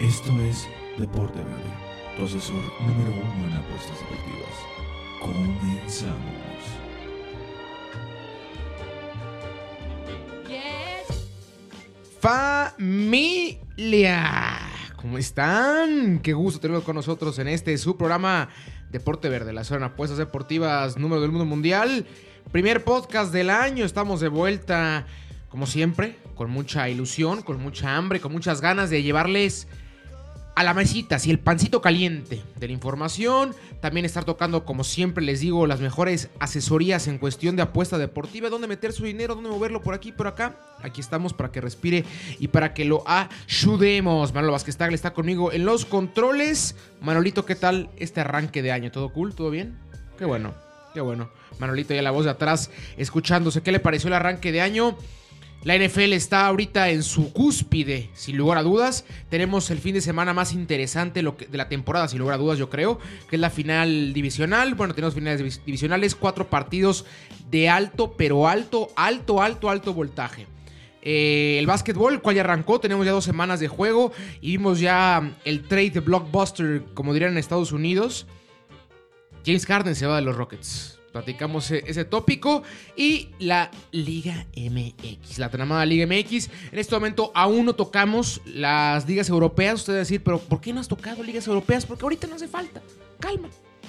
Esto es Deporte Verde, tu asesor número uno en apuestas deportivas. Comenzamos. Familia, ¿cómo están? Qué gusto tenerlos con nosotros en este su programa Deporte Verde, la zona de apuestas deportivas número del mundo mundial. Primer podcast del año, estamos de vuelta como siempre, con mucha ilusión, con mucha hambre, con muchas ganas de llevarles a la mesita, así el pancito caliente de la información. También estar tocando, como siempre les digo, las mejores asesorías en cuestión de apuesta deportiva, dónde meter su dinero, dónde moverlo por aquí, por acá. Aquí estamos para que respire y para que lo ayudemos. Manolo Vázquez Tagle está conmigo en los controles. Manolito, ¿qué tal este arranque de año? ¿Todo cool? ¿Todo bien? Qué bueno, qué bueno. Manolito ya la voz de atrás escuchándose. ¿Qué le pareció el arranque de año? La NFL está ahorita en su cúspide, sin lugar a dudas. Tenemos el fin de semana más interesante de la temporada, sin lugar a dudas, yo creo, que es la final divisional. Bueno, tenemos finales divisionales, cuatro partidos de alto, pero alto, alto, alto, alto voltaje. Eh, el básquetbol, cual ya arrancó, tenemos ya dos semanas de juego y vimos ya el trade de blockbuster, como dirían en Estados Unidos. James Harden se va de los Rockets platicamos e-, ese tópico y la Liga MX, la tramada Liga MX. En este momento aún no tocamos las ligas europeas. Usted va a decir, pero ¿por qué no has tocado ligas europeas? Porque ahorita no hace falta. Calma.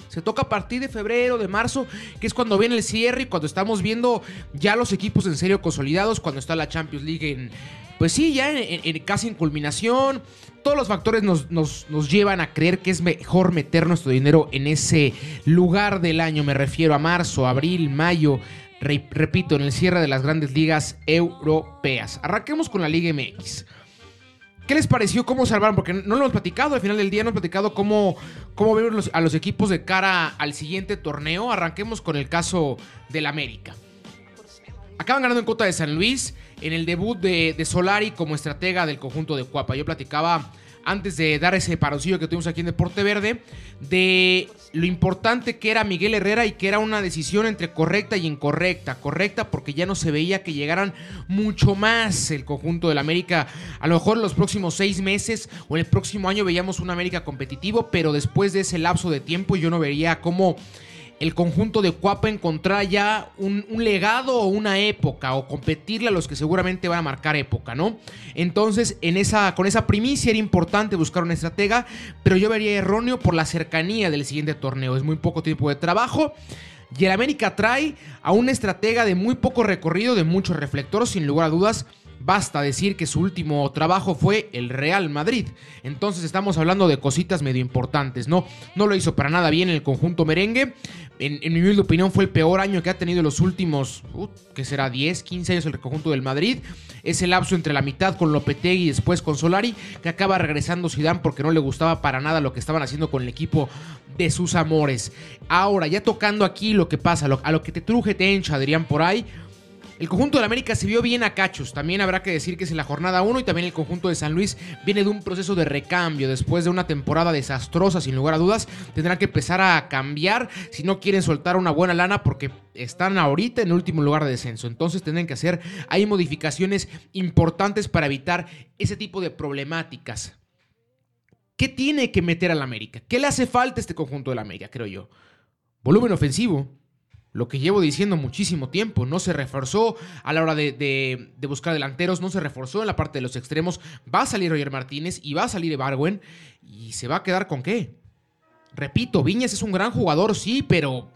Se toca a partir de febrero, de marzo, que es cuando viene el cierre y cuando estamos viendo ya los equipos en serio consolidados, cuando está la Champions League en, pues sí, ya en, casi en culminación. Todos los factores nos, llevan a creer que es mejor meter nuestro dinero en ese lugar del año. Me refiero a marzo, abril, mayo. repito, en el cierre de las grandes ligas europeas. Arranquemos con la Liga MX. ¿Qué les pareció? ¿Cómo salvaron? Porque no lo hemos platicado. Al final del día no hemos platicado cómo, cómo vemos a los equipos de cara al siguiente torneo. Arranquemos con el caso del América. Acaban ganando en Cota de San Luis en el debut de, Solari como estratega del conjunto de Cuapa. Yo platicaba antes de dar ese paroncillo que tuvimos aquí en Deporte Verde, de lo importante que era Miguel Herrera y que era una decisión entre correcta y incorrecta. Correcta porque ya no se veía que llegaran mucho más el conjunto del América. A lo mejor en los próximos seis meses o en el próximo año veíamos un América competitivo, pero después de ese lapso de tiempo yo no vería cómo el conjunto de Cuapa encontrar ya un, legado o una época o competirle a los que seguramente van a marcar época, ¿no? Entonces, con esa primicia era importante buscar una estratega, pero yo vería erróneo por la cercanía del siguiente torneo. Es muy poco tiempo de trabajo. Y el América trae a una estratega de muy poco recorrido, de mucho reflector, sin lugar a dudas. Basta decir que su último trabajo fue el Real Madrid. Entonces estamos hablando de cositas medio importantes, ¿no? No lo hizo para nada bien el conjunto merengue. En, mi humilde opinión fue el peor año que ha tenido los últimos, uh, que será 10, 15 años el conjunto del Madrid. Ese lapso entre la mitad con Lopetegui y después con Solari, que acaba regresando Zidane porque no le gustaba para nada lo que estaban haciendo con el equipo de sus amores. Ahora, ya tocando aquí lo que pasa, a lo que te truje te encha, Adrián, por ahí. El conjunto de la América se vio bien a cachos. También habrá que decir que es en la jornada 1 y también el conjunto de San Luis viene de un proceso de recambio. Después de una temporada desastrosa, sin lugar a dudas, tendrán que empezar a cambiar si no quieren soltar una buena lana porque están ahorita en el último lugar de descenso. Entonces tendrán que hacer hay modificaciones importantes para evitar ese tipo de problemáticas. ¿Qué tiene que meter al América? ¿Qué le hace falta a este conjunto de la América, creo yo? Volumen ofensivo lo que llevo diciendo muchísimo tiempo. No se reforzó a la hora de, buscar delanteros, no se reforzó en la parte de los extremos. Va a salir Roger Martínez y va a salir Ebarwen. ¿Y se va a quedar con qué? Repito, Viñas es un gran jugador, sí, pero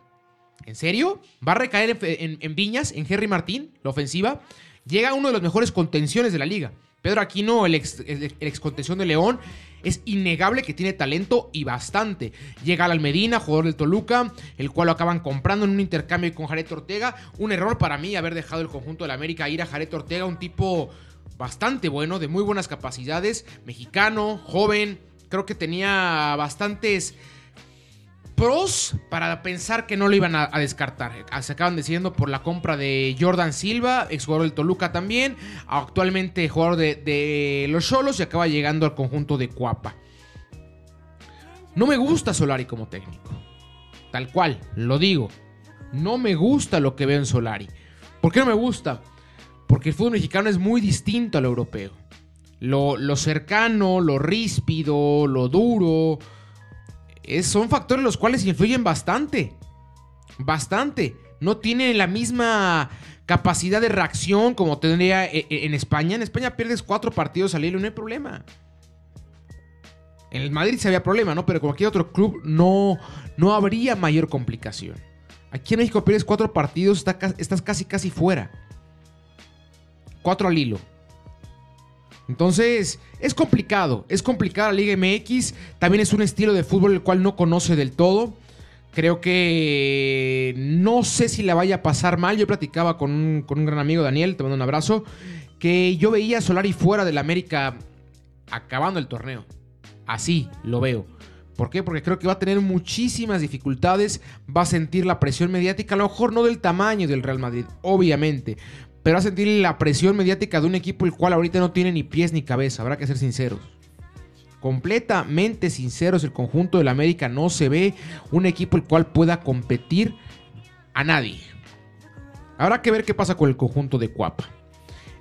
¿en serio? ¿Va a recaer en, Viñas, en Henry Martín, la ofensiva? Llega uno de los mejores contenciones de la liga. Pedro Aquino, el ex, el ex contención de León, es innegable que tiene talento y bastante. Llega al Medina, jugador del Toluca, el cual lo acaban comprando en un intercambio con Jared Ortega. Un error para mí haber dejado el conjunto de la América ir a Jared Ortega, un tipo bastante bueno, de muy buenas capacidades, mexicano, joven, creo que tenía bastantes pros para pensar que no lo iban a, descartar. Ah, se acaban decidiendo por la compra de Jordan Silva, exjugador del Toluca también, actualmente jugador de, los Cholos y acaba llegando al conjunto de Cuapa. No me gusta Solari como técnico. Tal cual, lo digo. No me gusta lo que veo en Solari. ¿Por qué no me gusta? Porque el fútbol mexicano es muy distinto al europeo. lo, lo cercano, lo ríspido, lo duro, es, son factores los cuales influyen bastante. Bastante. No tienen la misma capacidad de reacción como tendría e, e, en España. En España pierdes cuatro partidos al hilo, no hay problema. En el Madrid se había problema, ¿no? Pero cualquier otro club no, no habría mayor complicación. Aquí en México pierdes cuatro partidos, estás casi casi fuera. Cuatro al hilo. Entonces, es complicado, es complicada la Liga MX, también es un estilo de fútbol el cual no conoce del todo. Creo que no sé si la vaya a pasar mal. Yo platicaba con un, gran amigo, Daniel, te mando un abrazo, que yo veía a Solari fuera del América acabando el torneo. Así lo veo. ¿Por qué? Porque creo que va a tener muchísimas dificultades, va a sentir la presión mediática, a lo mejor no del tamaño del Real Madrid, obviamente, pero va a sentir la presión mediática de un equipo el cual ahorita no tiene ni pies ni cabeza, habrá que ser sinceros. Completamente sinceros, el conjunto del América no se ve un equipo el cual pueda competir a nadie. Habrá que ver qué pasa con el conjunto de Cuapa.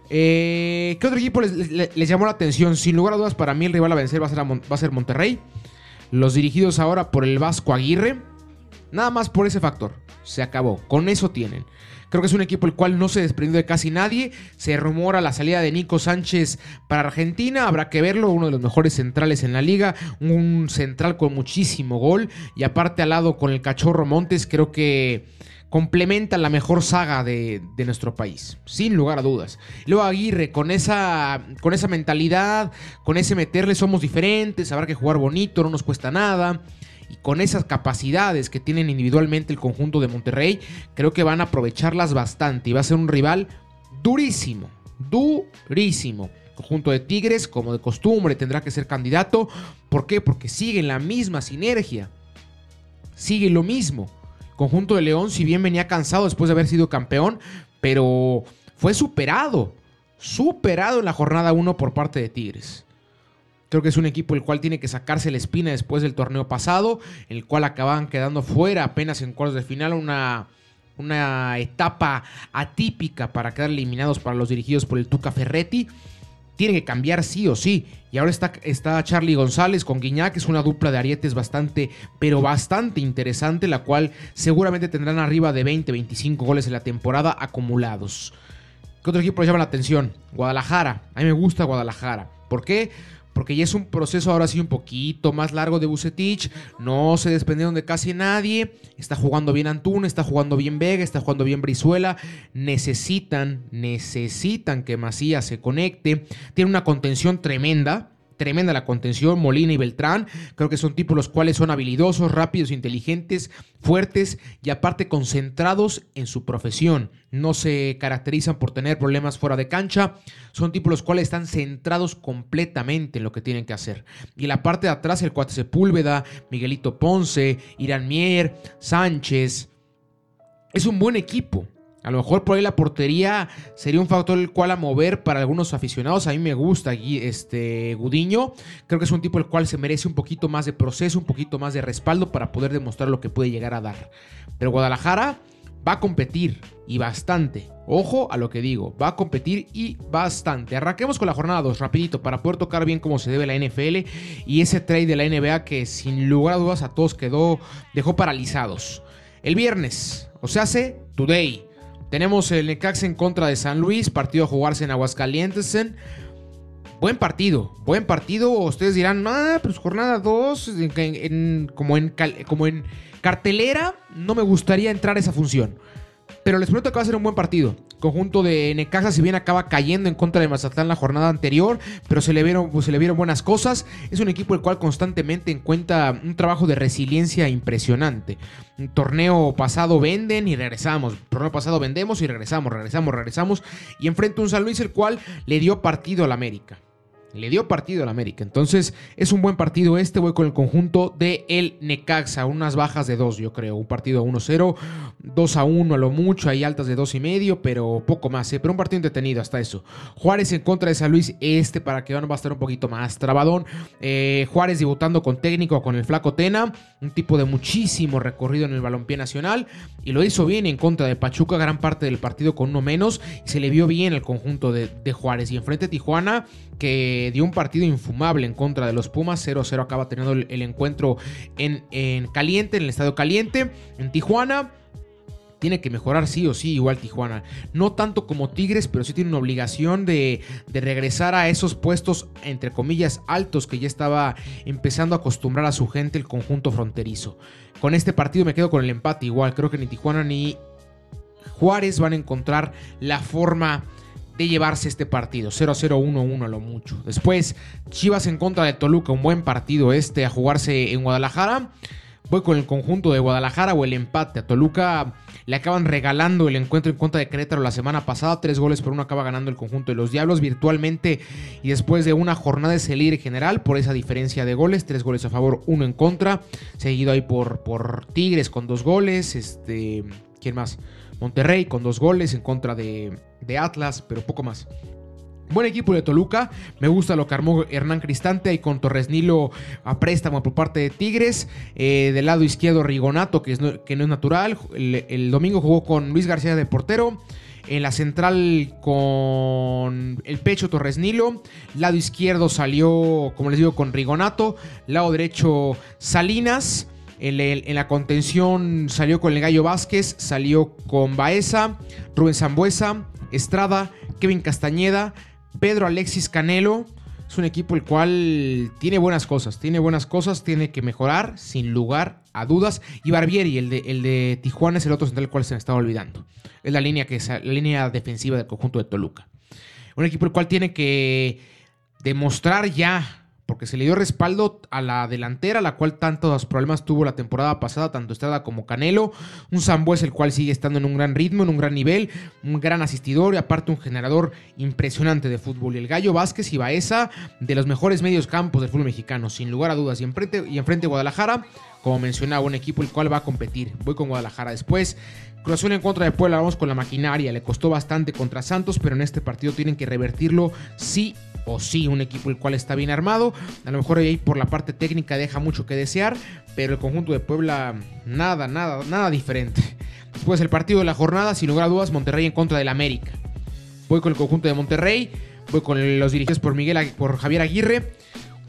Eh, ¿Qué otro equipo les, llamó la atención? Sin lugar a dudas, para mí el rival a vencer va a, ser va a ser Monterrey. Los dirigidos ahora por el Vasco Aguirre. Nada más por ese factor. Se acabó. Con eso tienen. Creo que es un equipo el cual no se desprendió de casi nadie. Se rumora la salida de Nico Sánchez para Argentina. Habrá que verlo. Uno de los mejores centrales en la liga. Un central con muchísimo gol. Y aparte al lado con el cachorro Montes. Creo que complementa la mejor saga de, nuestro país, sin lugar a dudas. Luego Aguirre, con esa, con esa mentalidad, con ese meterle somos diferentes, habrá que jugar bonito, no nos cuesta nada y con esas capacidades que tienen individualmente el conjunto de Monterrey, creo que van a aprovecharlas bastante y va a ser un rival durísimo, durísimo. conjunto de Tigres, como de costumbre, tendrá que ser candidato. ¿Por qué? Porque siguen la misma sinergia. Sigue lo mismo. conjunto de León, si bien venía cansado después de haber sido campeón, pero fue superado. Superado en la jornada 1 por parte de Tigres. Creo que es un equipo el cual tiene que sacarse la espina después del torneo pasado, el cual acababan quedando fuera apenas en cuartos de final, una, una etapa atípica para quedar eliminados para los dirigidos por el Tuca Ferretti. Tiene que cambiar sí o sí. Y ahora está, está Charlie González con Guiñac, es una dupla de arietes bastante, pero bastante interesante, la cual seguramente tendrán arriba de 20, 25 goles en la temporada acumulados. ¿Qué otro equipo les llama la atención? Guadalajara. A mí me gusta Guadalajara. ¿Por qué? Porque ya es un proceso ahora sí un poquito más largo de Bucetich, no se desprendieron de casi nadie, está jugando bien Antún, está jugando bien Vega, está jugando bien Brizuela, necesitan, necesitan que Macías se conecte, tiene una contención tremenda, tremenda la contención, Molina y Beltrán. Creo que son tipos los cuales son habilidosos, rápidos, inteligentes, fuertes y aparte concentrados en su profesión. No se caracterizan por tener problemas fuera de cancha. Son tipos los cuales están centrados completamente en lo que tienen que hacer. Y la parte de atrás, el cuate Sepúlveda, Miguelito Ponce, Irán Mier, Sánchez. Es un buen equipo. A lo mejor por ahí la portería sería un factor el cual a mover para algunos aficionados. A mí me gusta este Gudiño. Creo que es un tipo el cual se merece un poquito más de proceso, un poquito más de respaldo para poder demostrar lo que puede llegar a dar. Pero Guadalajara va a competir y bastante. Ojo a lo que digo, va a competir y bastante. Arranquemos con la jornada 2 rapidito para poder tocar bien cómo se debe la NFL y ese trade de la NBA que sin lugar a dudas a todos quedó dejó paralizados. El viernes, o sea, hace today tenemos el Necaxa en contra de San Luis, partido a jugarse en Aguascalientes. Buen partido, buen partido. Ustedes dirán, ah, pues jornada 2, como, en, como en cartelera, no me gustaría entrar a esa función. Pero les prometo que va a ser un buen partido. Conjunto de Necaxa, si bien acaba cayendo en contra de Mazatlán la jornada anterior, pero se le vieron, pues, se le vieron buenas cosas. Es un equipo el cual constantemente encuentra un trabajo de resiliencia impresionante. Un torneo pasado venden y regresamos. torneo pasado vendemos y regresamos, regresamos, regresamos. Y enfrenta un San Luis el cual le dio partido al América. Le dio partido al América. Entonces, es un buen partido este. Voy con el conjunto de el Necaxa. Unas bajas de dos, yo creo. Un partido 1-0. 2 a 1 a lo mucho, hay altas de 2 y medio, pero poco más, ¿eh? pero un partido entretenido hasta eso. Juárez en contra de San Luis, este para que va a estar un poquito más trabadón. Eh, Juárez debutando con técnico, con el flaco Tena, un tipo de muchísimo recorrido en el balompié nacional, y lo hizo bien en contra de Pachuca, gran parte del partido con uno menos, y se le vio bien el conjunto de, Juárez. Y enfrente Tijuana, que dio un partido infumable en contra de los Pumas, 0-0 acaba teniendo el, encuentro en, en caliente, en el estadio caliente, en Tijuana tiene que mejorar sí o sí, igual Tijuana. No tanto como Tigres, pero sí tiene una obligación de, regresar a esos puestos, entre comillas, altos que ya estaba empezando a acostumbrar a su gente el conjunto fronterizo. Con este partido me quedo con el empate igual. Creo que ni Tijuana ni Juárez van a encontrar la forma de llevarse este partido. 0-0-1-1 a lo mucho. Después, Chivas en contra de Toluca. Un buen partido este a jugarse en Guadalajara. Voy con el conjunto de Guadalajara o el empate. A Toluca le acaban regalando el encuentro en contra de Querétaro la semana pasada. Tres goles por uno acaba ganando el conjunto de los Diablos virtualmente. Y después de una jornada de salir general por esa diferencia de goles. Tres goles a favor, uno en contra. Seguido ahí por, por Tigres con dos goles. Este. ¿Quién más? Monterrey con dos goles en contra de, de Atlas, pero poco más. Buen equipo de Toluca. Me gusta lo que armó Hernán Cristante y con Torres Nilo a préstamo por parte de Tigres. Eh, del lado izquierdo, Rigonato, que, no, que no es natural. El, domingo jugó con Luis García de portero. En la central con el pecho Torres Nilo. Lado izquierdo salió, como les digo, con Rigonato. Lado derecho Salinas. En, la contención salió con el Gallo Vázquez. Salió con Baeza, Rubén Zambuesa, Estrada, Kevin Castañeda. Pedro Alexis Canelo es un equipo el cual tiene buenas cosas, tiene buenas cosas, tiene que mejorar sin lugar a dudas. Y Barbieri, el de, el de Tijuana, es el otro central del cual se me estaba olvidando. Es la línea, que la línea defensiva del conjunto de Toluca. Un equipo el cual tiene que demostrar ya porque se le dio respaldo a la delantera, la cual tantos problemas tuvo la temporada pasada, tanto Estrada como Canelo. Un Zambues, el cual sigue estando en un gran ritmo, en un gran nivel, un gran asistidor y aparte un generador impresionante de fútbol. Y el Gallo Vázquez y Baeza, de los mejores medios campos del fútbol mexicano, sin lugar a dudas. Y enfrente, y enfrente Guadalajara, como mencionaba, un equipo el cual va a competir. Voy con Guadalajara después. Cruz Azul en contra de Puebla, vamos con la maquinaria. Le costó bastante contra Santos, pero en este partido tienen que revertirlo sí o sí. Un equipo el cual está bien armado. A lo mejor ahí por la parte técnica deja mucho que desear, pero el conjunto de Puebla nada, nada, nada diferente. Después el partido de la jornada, sin lugar a dudas, Monterrey en contra del América. Voy con el conjunto de Monterrey, voy con los dirigidos por Miguel por Javier Aguirre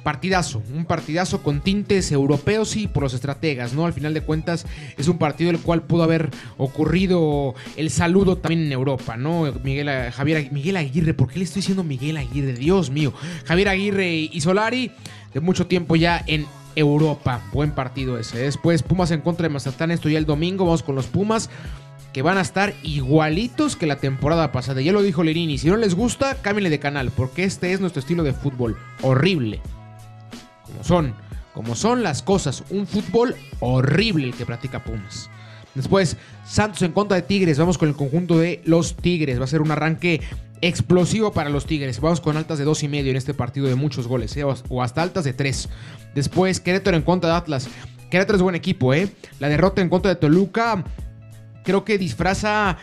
partidazo, un partidazo con tintes europeos y por los estrategas, ¿no? Al final de cuentas es un partido el cual pudo haber ocurrido el saludo también en Europa, ¿no? Miguel, Javier, Miguel Aguirre, ¿por qué le estoy diciendo Miguel Aguirre? Dios mío. Javier Aguirre y Solari de mucho tiempo ya en Europa. Buen partido ese. Después Pumas en contra de Mazatlán, esto ya el domingo, vamos con los Pumas que van a estar igualitos que la temporada pasada. Ya lo dijo Lerini, si no les gusta, cámbienle de canal, porque este es nuestro estilo de fútbol. Horrible como son, como son las cosas. Un fútbol horrible el que practica Pumas. Después, Santos en contra de Tigres. Vamos con el conjunto de los Tigres. Va a ser un arranque explosivo para los Tigres. Vamos con altas de dos y medio en este partido de muchos goles, ¿eh? o hasta altas de tres. Después, Querétaro en contra de Atlas. Querétaro es buen equipo, ¿eh? La derrota en contra de Toluca creo que disfraza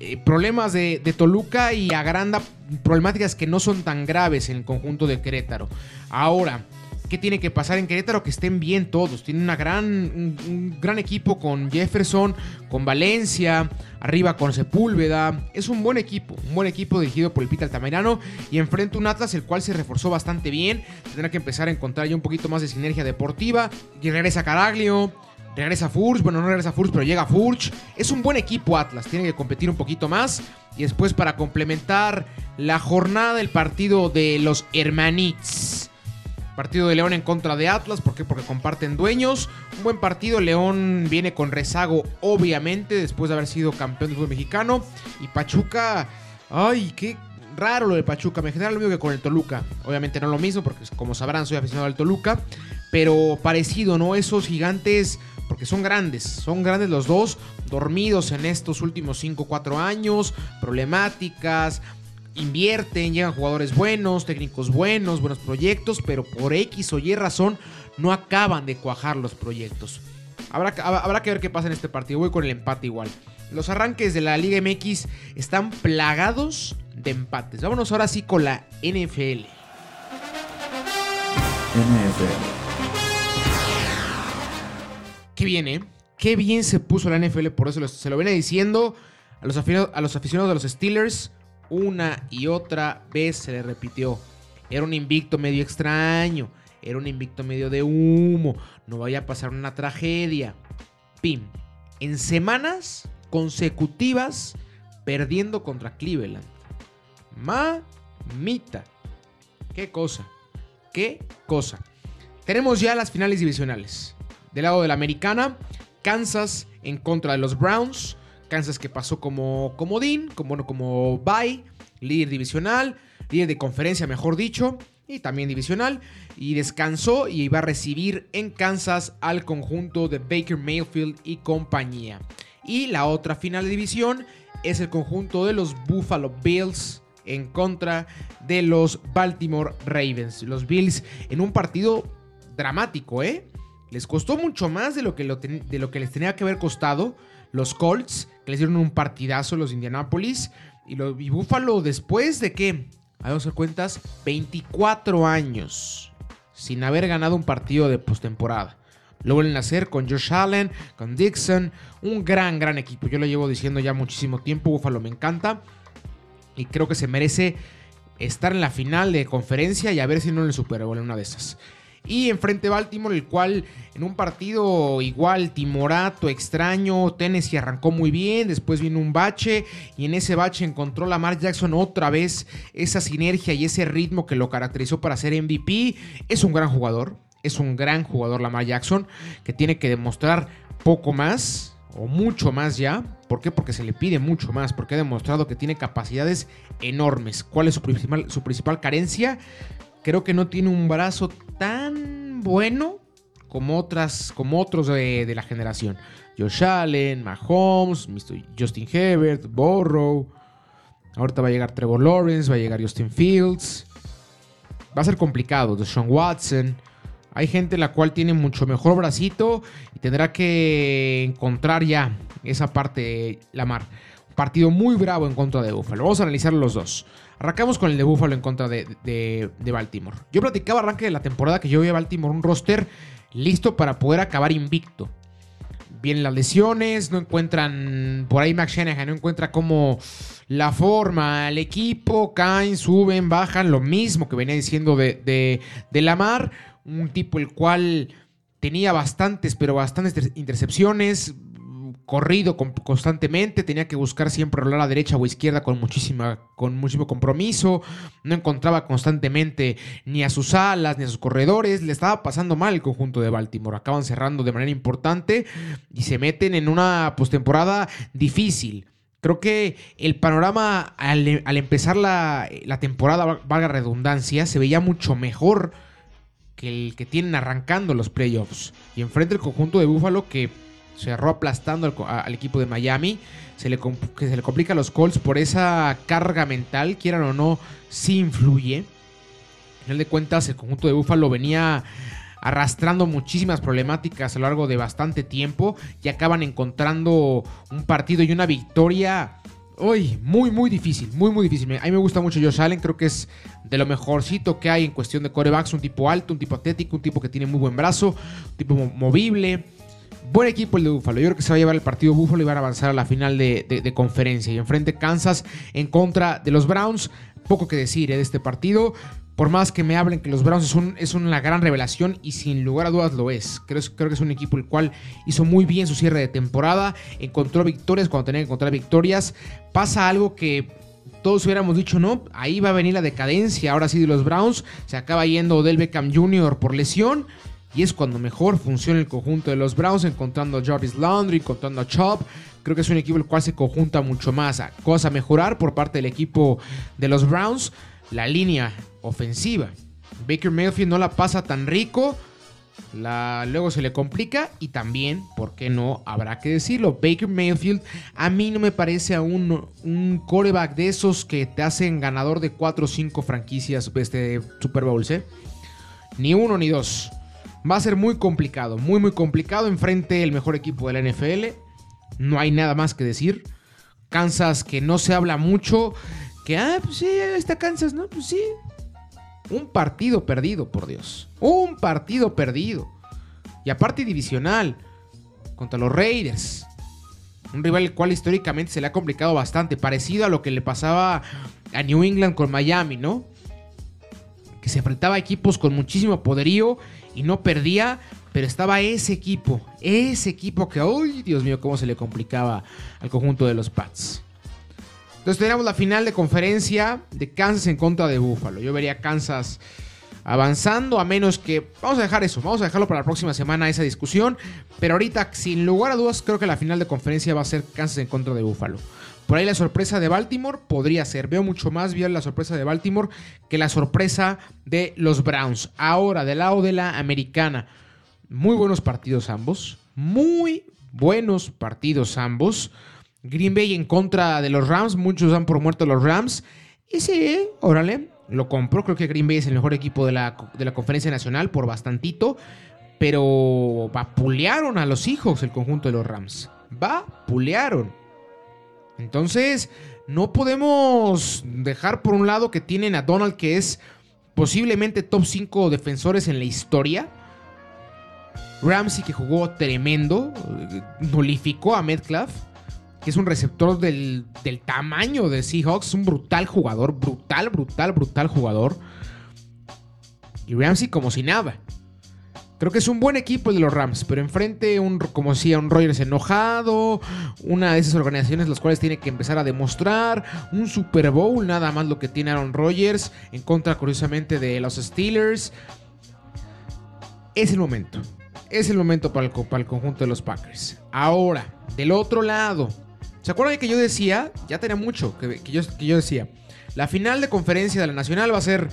eh, problemas de, de, Toluca y agranda problemáticas que no son tan graves en el conjunto de Querétaro. Ahora, ¿Qué tiene que pasar en Querétaro? Que estén bien todos. Tienen una gran, un, gran equipo con Jefferson, con Valencia, arriba con Sepúlveda. Es un buen equipo, un buen equipo dirigido por el Pita Altamirano. Y enfrente un Atlas, el cual se reforzó bastante bien. Tendrá que empezar a encontrar ya un poquito más de sinergia deportiva. Y regresa Caraglio. Regresa Furch, bueno, no regresa Furch, pero llega Furch. Es un buen equipo Atlas, tiene que competir un poquito más. Y después para complementar la jornada del partido de los Hermanits. Partido de León en contra de Atlas, ¿por qué? Porque comparten dueños. Un buen partido, León viene con rezago, obviamente, después de haber sido campeón del fútbol mexicano. Y Pachuca, ay, qué raro lo de Pachuca, me genera lo mismo que con el Toluca. Obviamente no lo mismo, porque como sabrán, soy aficionado al Toluca. Pero parecido, ¿no? Esos gigantes, porque son grandes, son grandes los dos, dormidos en estos últimos 5 4 años, problemáticas, invierten, llegan jugadores buenos, técnicos buenos, buenos proyectos, pero por X o Y razón no acaban de cuajar los proyectos. Habrá, habrá que ver qué pasa en este partido. Voy con el empate igual. los arranques de la Liga MX están plagados de empates. Vámonos ahora sí con la NFL. NFL. Qué bien, ¿eh? Qué bien se puso la NFL, por eso se lo viene diciendo a los, a los aficionados de los Steelers. Una y otra vez se le repitió. Era un invicto medio extraño. Era un invicto medio de humo. No vaya a pasar una tragedia. Pim. En semanas consecutivas perdiendo contra Cleveland. Mamita. Qué cosa. Qué cosa. Tenemos ya las finales divisionales. Del lado de la americana, Kansas en contra de los Browns. Kansas que pasó como comodín, como, bueno, como bye, líder divisional, líder de conferencia, mejor dicho, y también divisional. Y descansó y iba a recibir en Kansas al conjunto de Baker Mayfield y compañía. Y la otra final de división es el conjunto de los Buffalo Bills en contra de los Baltimore Ravens. Los Bills en un partido dramático, ¿eh? Les costó mucho más de lo que les tenía que haber costado los Colts, que les dieron un partidazo los Indianapolis. Y, los, Buffalo después de que, a dos cuentas, 24 años sin haber ganado un partido de postemporada. Lo vuelven a hacer con Josh Allen, con Dixon. Un gran, gran equipo. Yo lo llevo diciendo ya muchísimo tiempo. Buffalo me encanta. Y creo que se merece estar en la final de conferencia y a ver si no le supera en una de esas. Y enfrente Baltimore, el cual en un partido igual timorato, extraño, Tennessee arrancó muy bien, después vino un bache y en ese bache encontró Lamar Jackson otra vez esa sinergia y ese ritmo que lo caracterizó para ser MVP. Es un gran jugador, es un gran jugador Lamar Jackson que tiene que demostrar poco más o mucho más ya. ¿Por qué? Porque se le pide mucho más, porque ha demostrado que tiene capacidades enormes. ¿Cuál es su principal, su principal carencia? Creo que no tiene un brazo tan bueno como, otras, como otros de, la generación. Josh Allen, Mahomes, Justin Herbert, Borrow. Ahorita va a llegar Trevor Lawrence, va a llegar Justin Fields. Va a ser complicado. Sean Watson. Hay gente la cual tiene mucho mejor bracito y tendrá que encontrar ya esa parte, Lamar. Un partido muy bravo en contra de Buffalo. Vamos a analizar los dos. Arrancamos con el de Buffalo en contra de, Baltimore. Yo platicaba arranque de la temporada que yo vi a Baltimore un roster listo para poder acabar invicto. Vienen las lesiones, no encuentran, por ahí Max Shanahan no encuentra como la forma, el equipo, caen, suben, bajan, lo mismo que venía diciendo de, de, de Lamar, un tipo el cual tenía bastantes, pero bastantes intercepciones, corrido constantemente, tenía que buscar siempre rolar a derecha o izquierda con, muchísima, con muchísimo compromiso, no encontraba constantemente ni a sus alas ni a sus corredores, le estaba pasando mal el conjunto de Baltimore, acaban cerrando de manera importante y se meten en una postemporada difícil. Creo que el panorama al, empezar la, la temporada, valga redundancia, se veía mucho mejor que el que tienen arrancando los playoffs. Y enfrente el conjunto de Buffalo que cerró aplastando al, equipo de Miami. Se le, que se le complica a los Colts por esa carga mental, quieran o no, sí influye. Al final de cuentas, el conjunto de Buffalo venía arrastrando muchísimas problemáticas a lo largo de bastante tiempo y acaban encontrando un partido y una victoria Uy, muy, muy difícil, muy, muy difícil. A mí me gusta mucho Josh Allen, creo que es de lo mejorcito que hay en cuestión de corebacks. Un tipo alto, un tipo atlético, un tipo que tiene muy buen brazo, un tipo movible. Buen equipo el de Búfalo. Yo creo que se va a llevar el partido Búfalo y van a avanzar a la final de, conferencia. Y enfrente Kansas en contra de los Browns. Poco que decir ¿eh? de este partido. Por más que me hablen que los Browns es, un, es una gran revelación y sin lugar a dudas lo es. Creo, creo que es un equipo el cual hizo muy bien su cierre de temporada. Encontró victorias cuando tenía que encontrar victorias. Pasa algo que todos hubiéramos dicho, no, ahí va a venir la decadencia, ahora sí de los Browns, se acaba yendo Del Beckham Jr. por lesión, y es cuando mejor funciona el conjunto de los Browns, encontrando a Jarvis Landry, encontrando a Chop. Creo que es un equipo el cual se conjunta mucho más. Cosa mejorar por parte del equipo de los Browns, la línea ofensiva. Baker Mayfield no la pasa tan rico. Luego se le complica y también, ¿por qué no? Habrá que decirlo. Baker Mayfield a mí no me parece aún un coreback de esos que te hacen ganador de 4 o 5 franquicias este Super Bowls, ¿eh? Ni uno ni dos. Va a ser muy complicado, muy muy complicado. Enfrente el mejor equipo de la NFL. No hay nada más que decir. Kansas que no se habla mucho. Que, ah, pues sí, está Kansas, ¿no? Pues sí. Un partido perdido, por Dios. Un partido perdido. Y aparte divisional. Contra los Raiders. Un rival el cual históricamente se le ha complicado bastante. Parecido a lo que le pasaba a New England con Miami, ¿no? Que se enfrentaba a equipos con muchísimo poderío y no perdía. Pero estaba ese equipo. Ese equipo que, ¡ay, Dios mío! Cómo se le complicaba al conjunto de los Pats. Entonces tenemos la final de conferencia de Kansas en contra de Buffalo. Yo vería Kansas avanzando, a menos que. Vamos a dejar eso, vamos a dejarlo para la próxima semana esa discusión. Pero ahorita, sin lugar a dudas, creo que la final de conferencia va a ser Kansas en contra de Buffalo. Por ahí la sorpresa de Baltimore podría ser. Veo mucho más bien la sorpresa de Baltimore que la sorpresa de los Browns. Ahora, del lado de la americana. Muy buenos partidos ambos. Muy buenos partidos ambos. Green Bay en contra de los Rams. Muchos dan por muerto los Rams. Y sí, órale, lo compro. Creo que Green Bay es el mejor equipo de la, de la conferencia nacional por bastantito. Pero vapulearon a los hijos el conjunto de los Rams. Vapulearon. Entonces, no podemos dejar por un lado que tienen a Donald, que es posiblemente top 5 defensores en la historia. Ramsey, que jugó tremendo, nulificó a Metcalf que es un receptor del, del tamaño de Seahawks, un brutal jugador, brutal, brutal, brutal jugador. Y Ramsey como si nada. Creo que es un buen equipo el de los Rams, pero enfrente, un, como decía, un Rogers enojado, una de esas organizaciones las cuales tiene que empezar a demostrar, un Super Bowl, nada más lo que tiene Aaron Rodgers, en contra, curiosamente, de los Steelers. Es el momento. Es el momento para el, conjunto de los Packers. Ahora, del otro lado, ¿Se acuerdan que yo decía? Ya tenía mucho que yo decía. La final de conferencia de la Nacional va a ser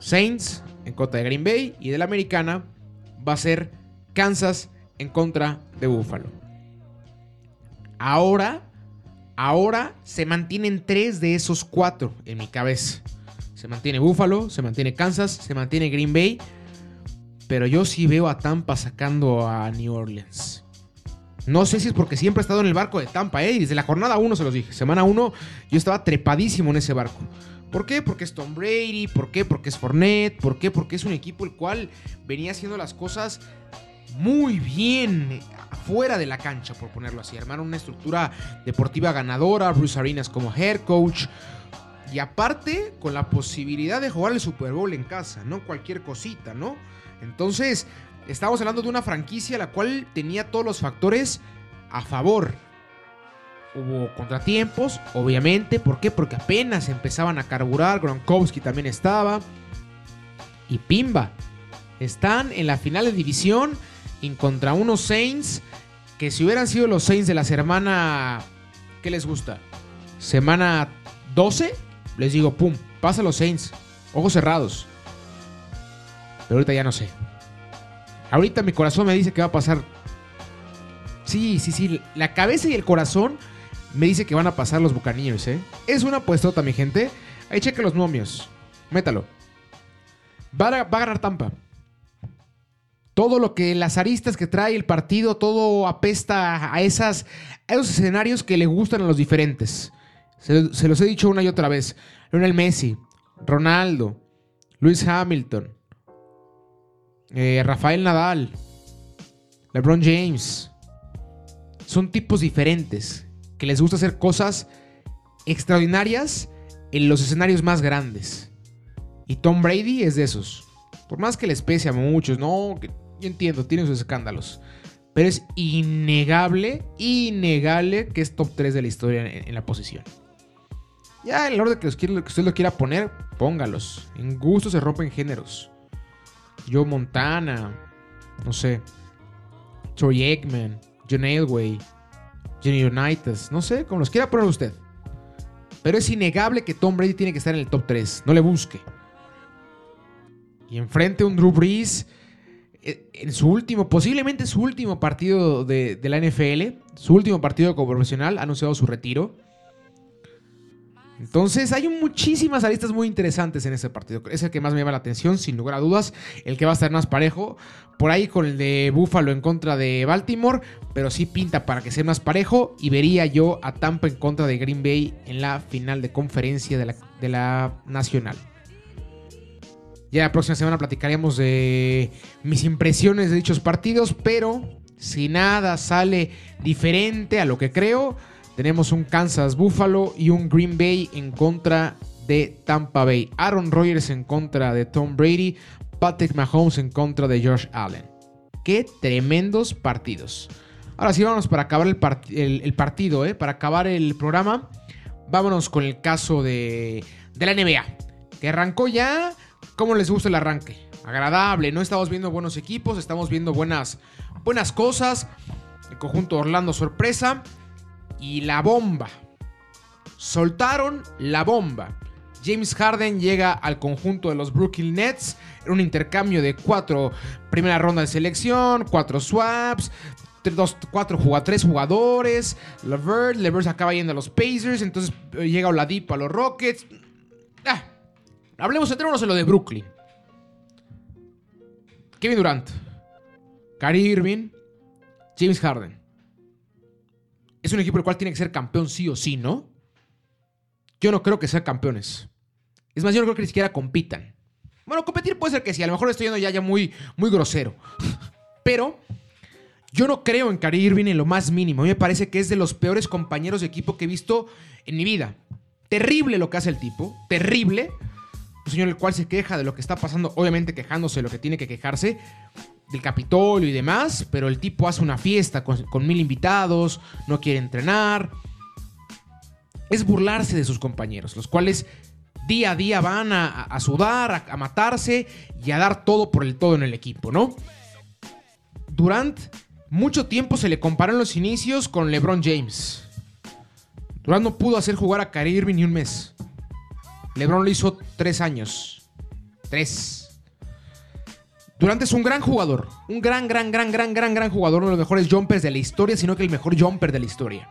Saints en contra de Green Bay y de la Americana va a ser Kansas en contra de Buffalo. Ahora, ahora se mantienen tres de esos cuatro en mi cabeza. Se mantiene Buffalo, se mantiene Kansas, se mantiene Green Bay. Pero yo sí veo a Tampa sacando a New Orleans. No sé si es porque siempre he estado en el barco de Tampa, ¿eh? Desde la jornada 1 se los dije. Semana 1 yo estaba trepadísimo en ese barco. ¿Por qué? Porque es Tom Brady. ¿Por qué? Porque es Fournette. ¿Por qué? Porque es un equipo el cual venía haciendo las cosas muy bien fuera de la cancha, por ponerlo así. Armaron una estructura deportiva ganadora. Bruce Arenas como head coach. Y aparte, con la posibilidad de jugar el Super Bowl en casa, no cualquier cosita, ¿no? Entonces, Estamos hablando de una franquicia la cual tenía todos los factores a favor. Hubo contratiempos, obviamente. ¿Por qué? Porque apenas empezaban a carburar. Gronkowski también estaba. Y Pimba. Están en la final de división y contra unos Saints que si hubieran sido los Saints de la semana... ¿Qué les gusta? Semana 12. Les digo, pum, pasa los Saints. Ojos cerrados. Pero ahorita ya no sé. Ahorita mi corazón me dice que va a pasar. Sí, sí, sí. La cabeza y el corazón me dice que van a pasar los Buccaneers, ¿eh? Es una apuestota, mi gente. Ahí cheque los momios. Métalo. Va a, ganar Tampa. Todo lo que las aristas que trae el partido, todo apesta a, esas, a esos escenarios que le gustan a los diferentes. Se, se los he dicho una y otra vez. Lionel Messi, Ronaldo, Luis Hamilton, eh, Rafael Nadal, LeBron James. Son tipos diferentes que les gusta hacer cosas extraordinarias en los escenarios más grandes. Y Tom Brady es de esos. Por más que les pese a muchos, no, yo entiendo, tienen sus escándalos. Pero es innegable, innegable que es top 3 de la historia en, la posición. Ya en el orden que, que usted lo quiera poner, póngalos. En gusto se rompen géneros. Joe Montana, no sé, Troy Aikman, John Elway, Unitas, no sé, como los quiera poner usted. Pero es innegable que Tom Brady tiene que estar en el top 3, no le busque. Y enfrente un Drew Brees eh, en su último, posiblemente su último partido de, de la NFL, su último partido como profesional, ha anunciado su retiro. Entonces hay muchísimas aristas muy interesantes en ese partido. Es el que más me llama la atención, sin lugar a dudas. El que va a estar más parejo. Por ahí con el de Buffalo en contra de Baltimore. Pero sí pinta para que sea más parejo. Y vería yo a Tampa en contra de Green Bay en la final de conferencia de la, de la Nacional. Ya la próxima semana platicaremos de mis impresiones de dichos partidos. Pero si nada sale diferente a lo que creo tenemos un Kansas Buffalo y un Green Bay en contra de Tampa Bay. Aaron Rodgers en contra de Tom Brady. Patrick Mahomes en contra de Josh Allen. Qué tremendos partidos. Ahora sí, vámonos para acabar el, partido, ¿eh? para acabar el programa. Vámonos con el caso de, de la NBA. Que arrancó ya. ¿Cómo les gusta el arranque? Agradable, ¿no? Estamos viendo buenos equipos, estamos viendo buenas, buenas cosas. El conjunto Orlando sorpresa y la bomba. Soltaron la bomba. James Harden llega al conjunto de los Brooklyn Nets en un intercambio de cuatro primera ronda de selección, cuatro swaps, dos, cuatro tres jugadores. Levert, Levert acaba yendo a los Pacers, entonces eh, llega Oladipo a los Rockets. Ah, hablemos, centrémonos en lo de Brooklyn. Kevin Durant, Kyrie Irving, James Harden es un equipo el cual tiene que ser campeón sí o sí, ¿no? Yo no creo que sean campeones. Es más, yo no creo que ni siquiera compitan. Bueno, competir puede ser que sí. A lo mejor estoy yendo ya, muy, muy grosero. Pero yo no creo en Kyrie Irving en lo más mínimo. A mí me parece que es de los peores compañeros de equipo que he visto en mi vida. Terrible lo que hace el tipo. Terrible. Un señor el cual se queja de lo que está pasando. Obviamente quejándose de lo que tiene que quejarse del Capitolio y demás, pero el tipo hace una fiesta con, mil invitados, no quiere entrenar. Es burlarse de sus compañeros, los cuales día a día van a, sudar, a, matarse y a dar todo por el todo en el equipo, ¿no? Durant, mucho tiempo se le comparó en los inicios con LeBron James. Durant no pudo hacer jugar a Kyrie Irving ni un mes. LeBron lo hizo tres años. Tres. Durant es un gran jugador. Un gran, gran, gran, gran, gran, gran jugador. Uno de los mejores jumpers de la historia, sino que el mejor jumper de la historia.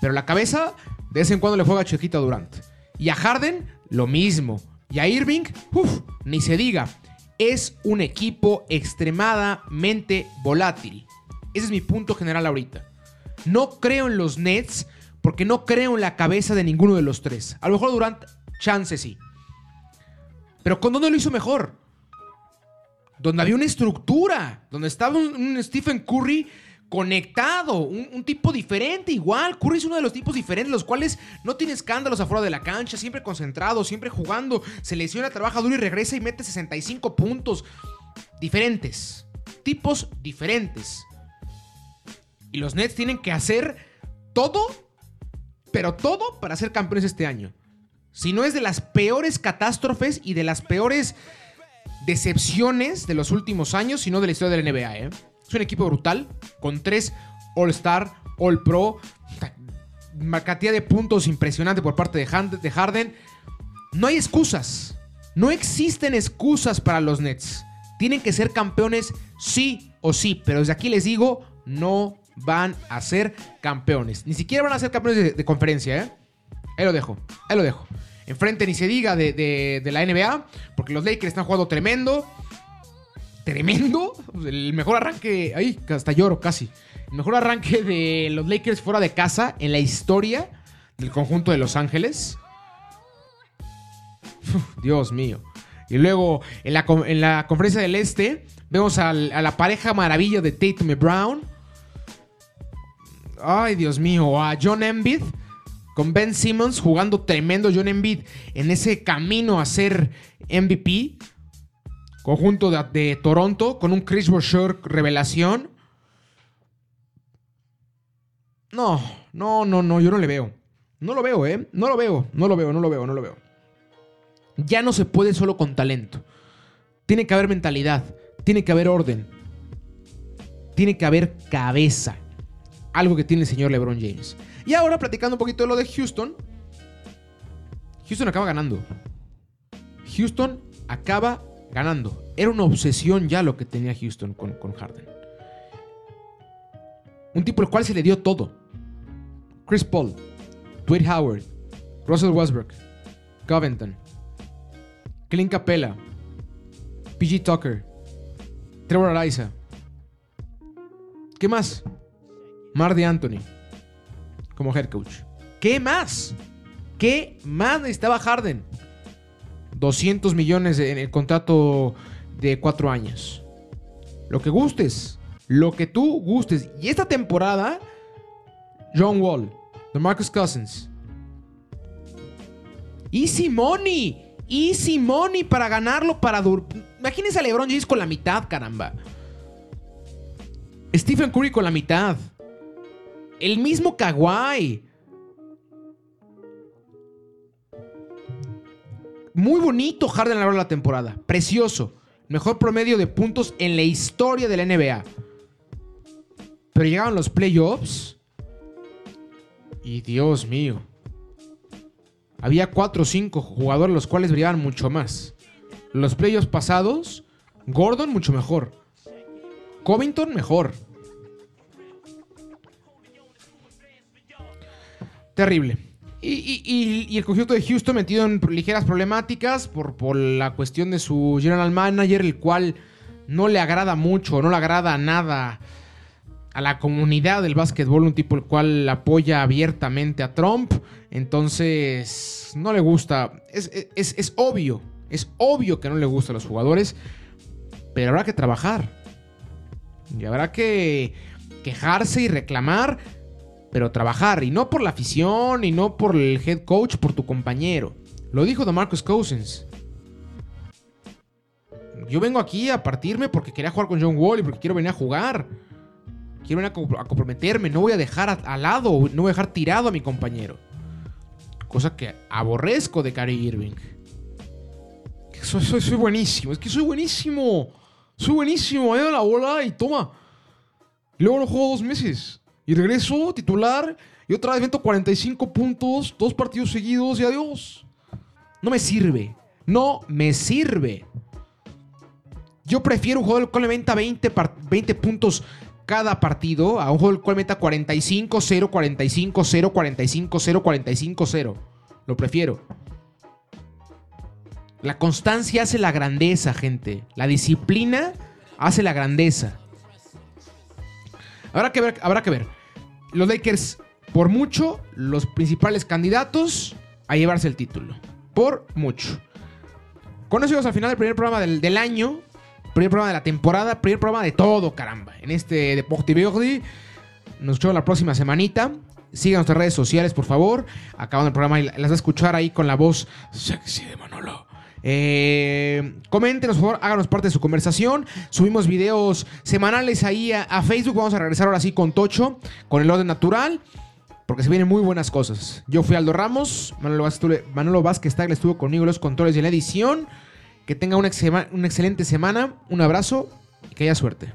Pero la cabeza, de vez en cuando le juega chiquito a Durant. Y a Harden, lo mismo. Y a Irving, uff, ni se diga. Es un equipo extremadamente volátil. Ese es mi punto general ahorita. No creo en los Nets porque no creo en la cabeza de ninguno de los tres. A lo mejor Durant, chance sí. Pero con dónde lo hizo mejor donde había una estructura, donde estaba un, Stephen Curry conectado, un, tipo diferente igual. Curry es uno de los tipos diferentes, los cuales no tiene escándalos afuera de la cancha, siempre concentrado, siempre jugando, se lesiona, trabaja duro y regresa y mete 65 puntos. Diferentes, tipos diferentes. Y los Nets tienen que hacer todo, pero todo para ser campeones este año. Si no es de las peores catástrofes y de las peores decepciones de los últimos años, sino de la historia de NBA. ¿eh? Es un equipo brutal, con tres All-Star, All-Pro, cantidad de puntos impresionante por parte de Harden. No hay excusas. No existen excusas para los Nets. Tienen que ser campeones sí o sí, pero desde aquí les digo, no van a ser campeones. Ni siquiera van a ser campeones de, de conferencia, ¿eh? Ahí lo dejo, ahí lo dejo. Enfrente ni se diga de, la NBA, porque los Lakers están jugando tremendo. Tremendo. El mejor arranque. Ay, hasta lloro casi. El mejor arranque de los Lakers fuera de casa en la historia del conjunto de Los Ángeles. Dios mío. Y luego en la, en la conferencia del Este vemos a la pareja maravilla de Tatum y Brown. Ay, Dios mío. A John Embiid con Ben Simmons jugando tremendo John Embiid en ese camino a ser MVP. Conjunto de, Toronto con un Chris Boucher revelación. No, no, no, no, yo no le veo. No lo veo, ¿eh? No lo veo, no lo veo, no lo veo, no lo veo. Ya no se puede solo con talento. Tiene que haber mentalidad, tiene que haber orden, tiene que haber cabeza. Algo que tiene el señor LeBron James. Y ahora, platicando un poquito de lo de Houston. Houston acaba ganando. Houston acaba ganando. Era una obsesión ya lo que tenía Houston con, con Harden. Un tipo al cual se le dio todo. Chris Paul, Dwight Howard, Russell Westbrook, Covington, Clint Capella, PG Tucker, Trevor Ariza. ¿Qué más? Marty Anthony como head coach. ¿Qué más? ¿Qué más necesitaba Harden? 200 millones en el contrato de cuatro años. Lo que gustes. Lo que tú gustes. Y esta temporada, John Wall, de Marcus Cousins. Easy money. Easy money para ganarlo, para... Imagínense a LeBron James con la mitad, caramba. Stephen Curry con la mitad. El mismo Kawhi. Muy bonito Harden a la hora de la temporada. Precioso. Mejor promedio de puntos en la historia de la NBA. Pero llegaron los playoffs. Y Dios mío. Había 4 o 5 jugadores los cuales brillaban mucho más. Los playoffs pasados, Gordon mucho mejor. Covington mejor. Terrible. Y, el conjunto de Houston metido en ligeras problemáticas por, por, la cuestión de su general manager, el cual no le agrada mucho, no le agrada nada a la comunidad del básquetbol, un tipo el cual apoya abiertamente a Trump. Entonces, no le gusta. Es, es obvio, es obvio que no le gusta a los jugadores, pero habrá que trabajar. Y habrá que quejarse y reclamar pero trabajar. Y no por la afición, y no por el head coach, por tu compañero. Lo dijo Marcus Cousins. Yo vengo aquí a partirme porque quería jugar con John Wall y porque quiero venir a jugar. Quiero venir a, comprometerme. No voy a dejar al lado, no voy a dejar tirado a mi compañero. Cosa que aborrezco de Kyrie Irving. Soy, buenísimo, es que soy buenísimo. Soy buenísimo. Ahí la bola y toma. luego lo juego dos meses. Y regreso titular y otra vez meto 45 puntos, dos partidos seguidos y adiós. No me sirve. No me sirve. Yo prefiero un jugador el cual le meta 20, 20 puntos cada partido a un jugador el cual meta 45, 0, 45, 0, 45, 0, 45, 0. Lo prefiero. La constancia hace la grandeza, gente. La disciplina hace la grandeza. Habrá que ver, habrá que ver los Lakers, por mucho, los principales candidatos a llevarse el título. Por mucho. Con eso al final del primer programa del, año. Primer programa de la temporada. Primer programa de todo, caramba. En este Deportivo Nos vemos la próxima semanita. Sigan nuestras redes sociales, por favor. Acabando el programa y las va a escuchar ahí con la voz sexy de Manolo. Eh, coméntenos, por favor, háganos parte de su conversación. Subimos videos semanales ahí a, Facebook. Vamos a regresar ahora sí con Tocho, con el orden natural. Porque se vienen muy buenas cosas. Yo fui Aldo Ramos, Manolo Vázquez, Manolo Vázquez estuvo conmigo en los controles de la edición. Que tenga una, excelente semana, un abrazo y que haya suerte.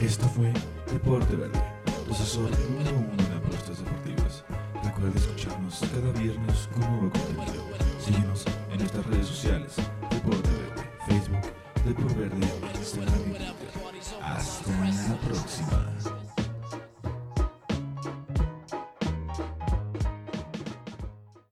Esto fue Deporte Verde, asesor número uno en apuestas deportivas. Recuerda escucharnos cada viernes con nuevo contenido. Síguenos en nuestras redes sociales, Deporte Verde, Facebook, Deporte Verde, Instagram y Twitter. Hasta la próxima.